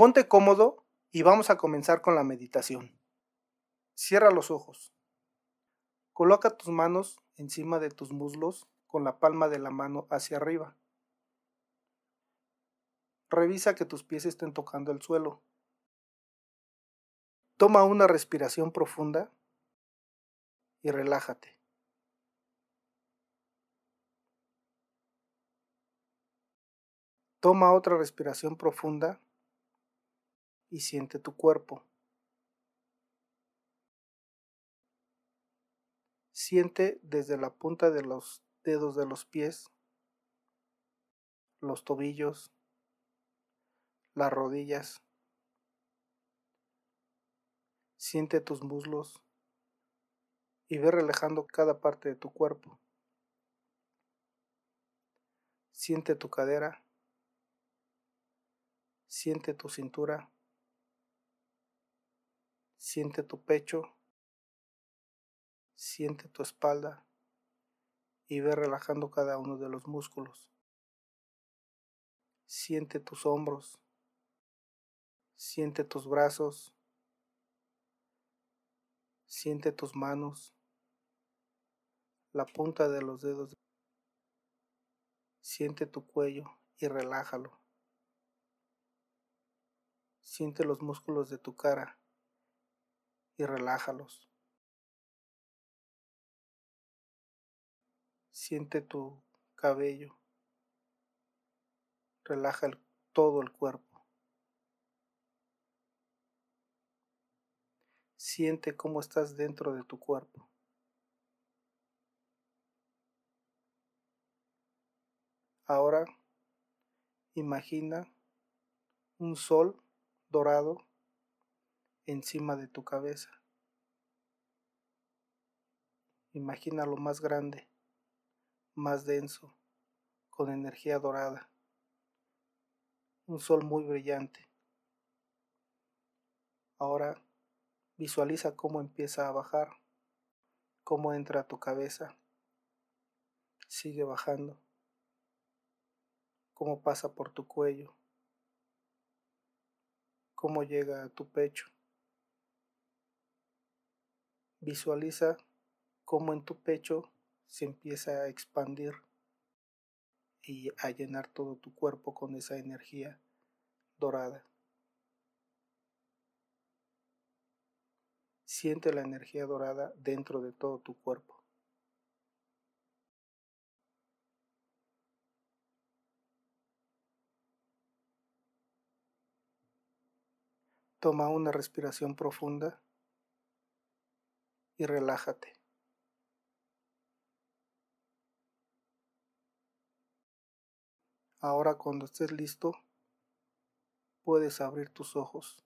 Ponte cómodo y vamos a comenzar con la meditación. Cierra los ojos. Coloca tus manos encima de tus muslos con la palma de la mano hacia arriba. Revisa que tus pies estén tocando el suelo. Toma una respiración profunda y relájate. Toma otra respiración profunda y siente tu cuerpo. Siente desde la punta de los dedos de los pies, los tobillos, las rodillas. Siente tus muslos y ve relajando cada parte de tu cuerpo. Siente tu cadera, siente tu cintura, siente tu pecho, siente tu espalda y ve relajando cada uno de los músculos. Siente tus hombros, siente tus brazos, siente tus manos, la punta de los dedos. Siente tu cuello y relájalo. Siente los músculos de tu cara y relájalos. Siente tu cabello. Relaja todo el cuerpo. Siente cómo estás dentro de tu cuerpo. Ahora imagina un sol dorado encima de tu cabeza. Imagina lo más grande, más denso, con energía dorada. Un sol muy brillante. Ahora visualiza cómo empieza a bajar, cómo entra a tu cabeza. Sigue bajando cómo pasa por tu cuello, cómo llega a tu pecho. Visualiza cómo en tu pecho se empieza a expandir y a llenar todo tu cuerpo con esa energía dorada. Siente la energía dorada dentro de todo tu cuerpo. Toma una respiración profunda y relájate. Ahora cuando estés listo, puedes abrir tus ojos.